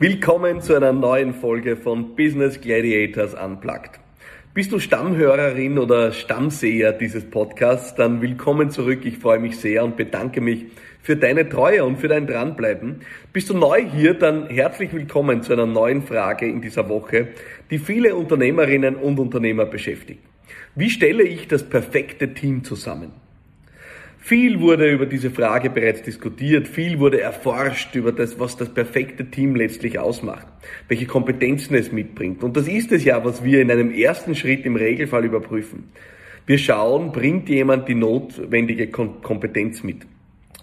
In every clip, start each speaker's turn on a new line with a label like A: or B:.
A: Willkommen zu einer neuen Folge von Business Gladiators Unplugged. Bist du Stammhörerin oder Stammseher dieses Podcasts, dann willkommen zurück. Ich freue mich sehr und bedanke mich für deine Treue und für dein Dranbleiben. Bist du neu hier, dann herzlich willkommen zu einer neuen Frage in dieser Woche, die viele Unternehmerinnen und Unternehmer beschäftigt. Wie stelle ich das perfekte Team zusammen? Viel wurde über diese Frage bereits diskutiert, viel wurde erforscht über das, was das perfekte Team letztlich ausmacht, welche Kompetenzen es mitbringt. Und das ist es ja, was wir in einem ersten Schritt im Regelfall überprüfen. Wir schauen, bringt jemand die notwendige Kompetenz mit.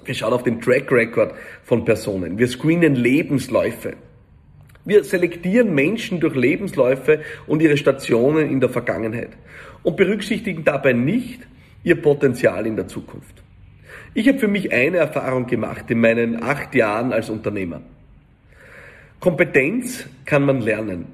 A: Wir schauen auf den Track Record von Personen. Wir screenen Lebensläufe. Wir selektieren Menschen durch Lebensläufe und ihre Stationen in der Vergangenheit und berücksichtigen dabei nicht ihr Potenzial in der Zukunft. Ich habe für mich eine Erfahrung gemacht in meinen acht Jahren als Unternehmer. Kompetenz kann man lernen.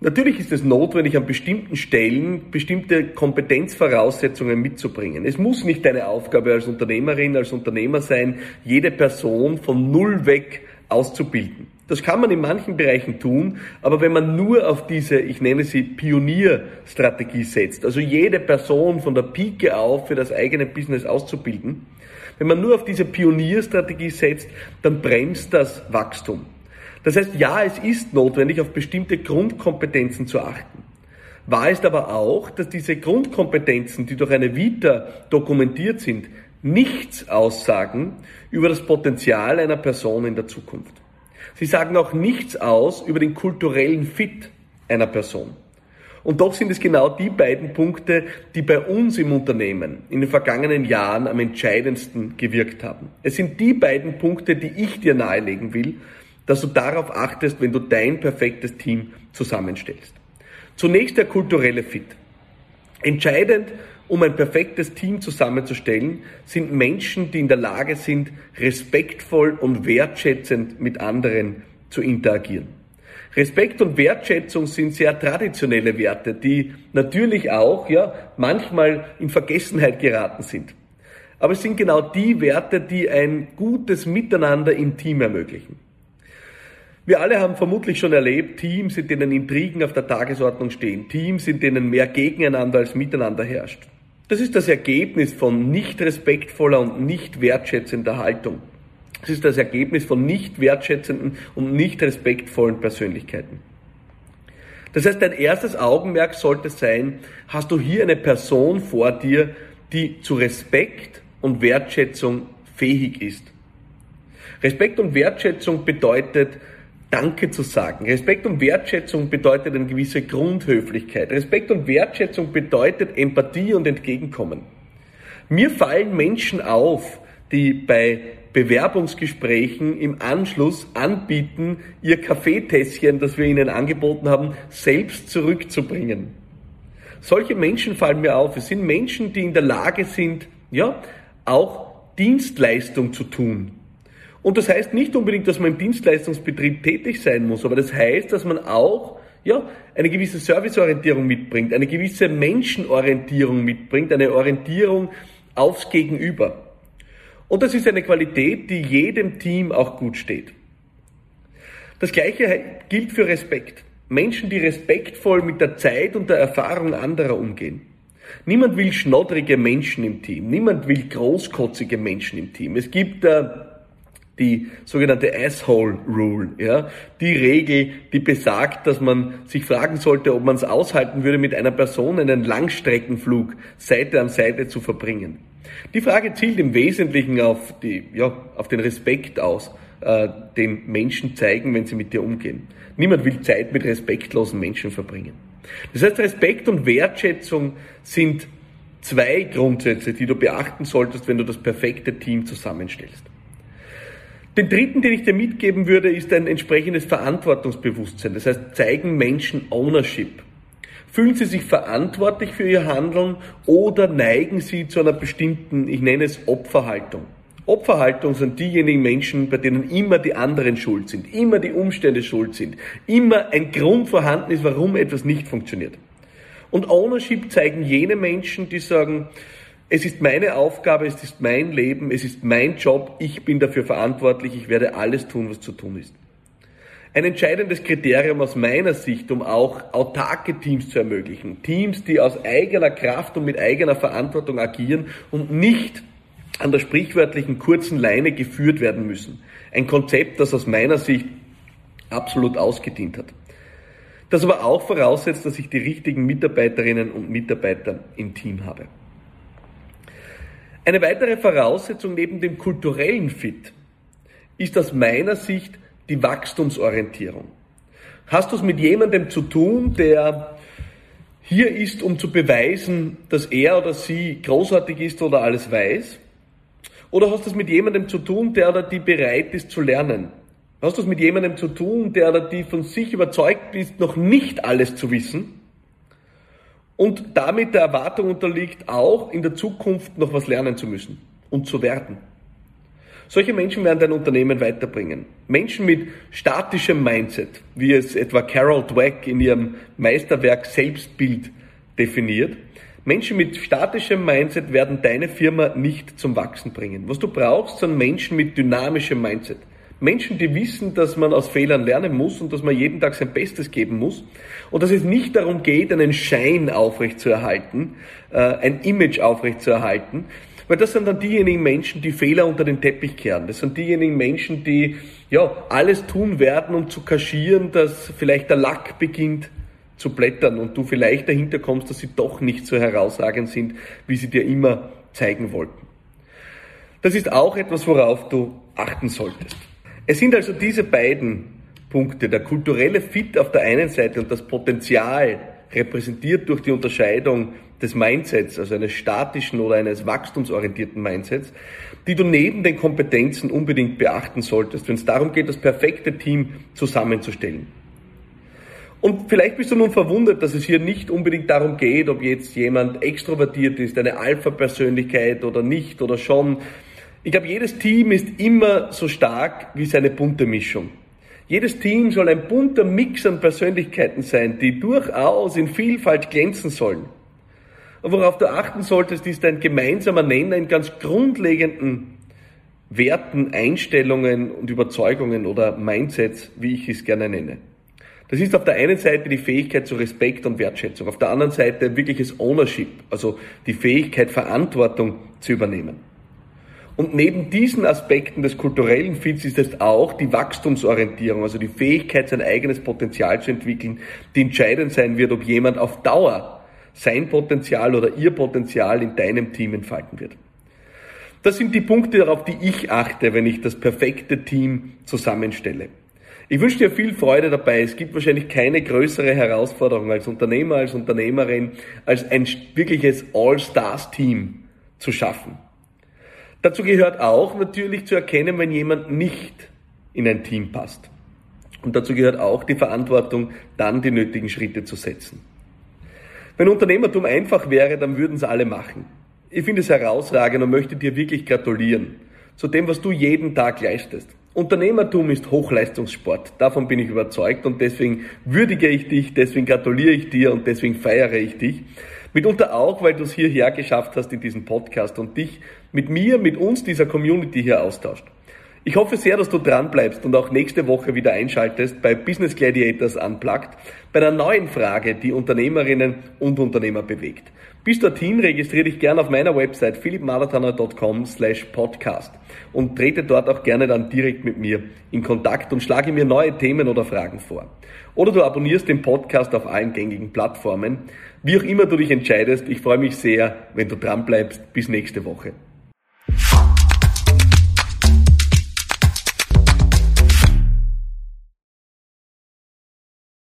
A: Natürlich ist es notwendig, an bestimmten Stellen bestimmte Kompetenzvoraussetzungen mitzubringen. Es muss nicht deine Aufgabe als Unternehmerin, als Unternehmer sein, jede Person von Null weg auszubilden. Das kann man in manchen Bereichen tun, aber wenn man nur auf diese, ich nenne sie Pionierstrategie setzt, also jede Person von der Pike auf für das eigene Business auszubilden, wenn man nur auf diese Pionierstrategie setzt, dann bremst das Wachstum. Das heißt, ja, es ist notwendig, auf bestimmte Grundkompetenzen zu achten. Wahr ist aber auch, dass diese Grundkompetenzen, die durch eine Vita dokumentiert sind, nichts aussagen über das Potenzial einer Person in der Zukunft. Sie sagen auch nichts aus über den kulturellen Fit einer Person. Und doch sind es genau die beiden Punkte, die bei uns im Unternehmen in den vergangenen Jahren am entscheidendsten gewirkt haben. Es sind die beiden Punkte, die ich dir nahelegen will, dass du darauf achtest, wenn du dein perfektes Team zusammenstellst. Zunächst der kulturelle Fit. Entscheidend, um ein perfektes Team zusammenzustellen, sind Menschen, die in der Lage sind, respektvoll und wertschätzend mit anderen zu interagieren. Respekt und Wertschätzung sind sehr traditionelle Werte, die natürlich auch, ja, manchmal in Vergessenheit geraten sind. Aber es sind genau die Werte, die ein gutes Miteinander im Team ermöglichen. Wir alle haben vermutlich schon erlebt, Teams, in denen Intrigen auf der Tagesordnung stehen, Teams, in denen mehr gegeneinander als miteinander herrscht. Das ist das Ergebnis von nicht respektvoller und nicht wertschätzender Haltung. Es ist das Ergebnis von nicht wertschätzenden und nicht respektvollen Persönlichkeiten. Das heißt, dein erstes Augenmerk sollte sein, hast du hier eine Person vor dir, die zu Respekt und Wertschätzung fähig ist. Respekt und Wertschätzung bedeutet, Danke zu sagen. Respekt und Wertschätzung bedeutet eine gewisse Grundhöflichkeit. Respekt und Wertschätzung bedeutet Empathie und Entgegenkommen. Mir fallen Menschen auf, die bei Bewerbungsgesprächen im Anschluss anbieten, ihr Kaffeetässchen, das wir ihnen angeboten haben, selbst zurückzubringen. Solche Menschen fallen mir auf. Es sind Menschen, die in der Lage sind, ja, auch Dienstleistung zu tun. Und das heißt nicht unbedingt, dass man im Dienstleistungsbetrieb tätig sein muss, aber das heißt, dass man auch ja, eine gewisse Serviceorientierung mitbringt, eine gewisse Menschenorientierung mitbringt, eine Orientierung aufs Gegenüber. Und das ist eine Qualität, die jedem Team auch gut steht. Das Gleiche gilt für Respekt. Menschen, die respektvoll mit der Zeit und der Erfahrung anderer umgehen. Niemand will schnoddrige Menschen im Team. Niemand will großkotzige Menschen im Team. Es gibt äh, die sogenannte Asshole Rule, ja, die Regel, die besagt, dass man sich fragen sollte, ob man es aushalten würde, mit einer Person einen Langstreckenflug Seite an Seite zu verbringen. Die Frage zielt im Wesentlichen auf, die, ja, auf den Respekt aus, äh, den Menschen zeigen, wenn sie mit dir umgehen. Niemand will Zeit mit respektlosen Menschen verbringen. Das heißt, Respekt und Wertschätzung sind zwei Grundsätze, die du beachten solltest, wenn du das perfekte Team zusammenstellst. Den dritten, den ich dir mitgeben würde, ist ein entsprechendes Verantwortungsbewusstsein. Das heißt, zeigen Menschen Ownership. Fühlen Sie sich verantwortlich für Ihr Handeln oder neigen Sie zu einer bestimmten, ich nenne es Opferhaltung? Opferhaltung sind diejenigen Menschen, bei denen immer die anderen schuld sind, immer die Umstände schuld sind, immer ein Grund vorhanden ist, warum etwas nicht funktioniert. Und Ownership zeigen jene Menschen, die sagen, es ist meine Aufgabe, es ist mein Leben, es ist mein Job, ich bin dafür verantwortlich, ich werde alles tun, was zu tun ist. Ein entscheidendes Kriterium aus meiner Sicht, um auch autarke Teams zu ermöglichen. Teams, die aus eigener Kraft und mit eigener Verantwortung agieren und nicht an der sprichwörtlichen kurzen Leine geführt werden müssen. Ein Konzept, das aus meiner Sicht absolut ausgedient hat. Das aber auch voraussetzt, dass ich die richtigen Mitarbeiterinnen und Mitarbeiter im Team habe. Eine weitere Voraussetzung neben dem kulturellen Fit ist aus meiner Sicht die Wachstumsorientierung. Hast du es mit jemandem zu tun, der hier ist, um zu beweisen, dass er oder sie großartig ist oder alles weiß? Oder hast du es mit jemandem zu tun, der oder die bereit ist zu lernen? Hast du es mit jemandem zu tun, der oder die von sich überzeugt ist, noch nicht alles zu wissen? Und damit der Erwartung unterliegt, auch in der Zukunft noch was lernen zu müssen und zu werden. Solche Menschen werden dein Unternehmen weiterbringen. Menschen mit statischem Mindset, wie es etwa Carol Dweck in ihrem Meisterwerk Selbstbild definiert. Menschen mit statischem Mindset werden deine Firma nicht zum Wachsen bringen. Was du brauchst, sind Menschen mit dynamischem Mindset. Menschen, die wissen, dass man aus Fehlern lernen muss und dass man jeden Tag sein Bestes geben muss und dass es nicht darum geht, einen Schein aufrechtzuerhalten, äh, ein Image aufrechtzuerhalten, weil das sind dann diejenigen Menschen, die Fehler unter den Teppich kehren. Das sind diejenigen Menschen, die ja alles tun werden, um zu kaschieren, dass vielleicht der Lack beginnt zu blättern und du vielleicht dahinter kommst, dass sie doch nicht so herausragend sind, wie sie dir immer zeigen wollten. Das ist auch etwas, worauf du achten solltest. Es sind also diese beiden Punkte, der kulturelle Fit auf der einen Seite und das Potenzial repräsentiert durch die Unterscheidung des Mindsets, also eines statischen oder eines wachstumsorientierten Mindsets, die du neben den Kompetenzen unbedingt beachten solltest, wenn es darum geht, das perfekte Team zusammenzustellen. Und vielleicht bist du nun verwundert, dass es hier nicht unbedingt darum geht, ob jetzt jemand extrovertiert ist, eine Alpha-Persönlichkeit oder nicht oder schon. Ich glaube, jedes Team ist immer so stark wie seine bunte Mischung. Jedes Team soll ein bunter Mix an Persönlichkeiten sein, die durchaus in Vielfalt glänzen sollen. Und worauf du achten solltest, ist ein gemeinsamer Nenner in ganz grundlegenden Werten, Einstellungen und Überzeugungen oder Mindsets, wie ich es gerne nenne. Das ist auf der einen Seite die Fähigkeit zu Respekt und Wertschätzung, auf der anderen Seite wirkliches Ownership, also die Fähigkeit, Verantwortung zu übernehmen. Und neben diesen Aspekten des kulturellen Fits ist es auch die Wachstumsorientierung, also die Fähigkeit, sein eigenes Potenzial zu entwickeln, die entscheidend sein wird, ob jemand auf Dauer sein Potenzial oder ihr Potenzial in deinem Team entfalten wird. Das sind die Punkte, auf die ich achte, wenn ich das perfekte Team zusammenstelle. Ich wünsche dir viel Freude dabei. Es gibt wahrscheinlich keine größere Herausforderung als Unternehmer, als Unternehmerin, als ein wirkliches All-Stars-Team zu schaffen. Dazu gehört auch natürlich zu erkennen, wenn jemand nicht in ein Team passt. Und dazu gehört auch die Verantwortung, dann die nötigen Schritte zu setzen. Wenn Unternehmertum einfach wäre, dann würden es alle machen. Ich finde es herausragend und möchte dir wirklich gratulieren zu dem, was du jeden Tag leistest. Unternehmertum ist Hochleistungssport. Davon bin ich überzeugt und deswegen würdige ich dich, deswegen gratuliere ich dir und deswegen feiere ich dich. Mitunter auch, weil du es hierher geschafft hast in diesem Podcast und dich mit mir, mit uns, dieser Community hier austauscht. Ich hoffe sehr, dass du dran bleibst und auch nächste Woche wieder einschaltest bei Business Gladiators Unplugged bei einer neuen Frage, die Unternehmerinnen und Unternehmer bewegt. Bis dorthin registriere dich gerne auf meiner Website philippmarathoner.com slash podcast und trete dort auch gerne dann direkt mit mir in Kontakt und schlage mir neue Themen oder Fragen vor. Oder du abonnierst den Podcast auf allen gängigen Plattformen. Wie auch immer du dich entscheidest, ich freue mich sehr, wenn du dran bleibst. Bis nächste Woche.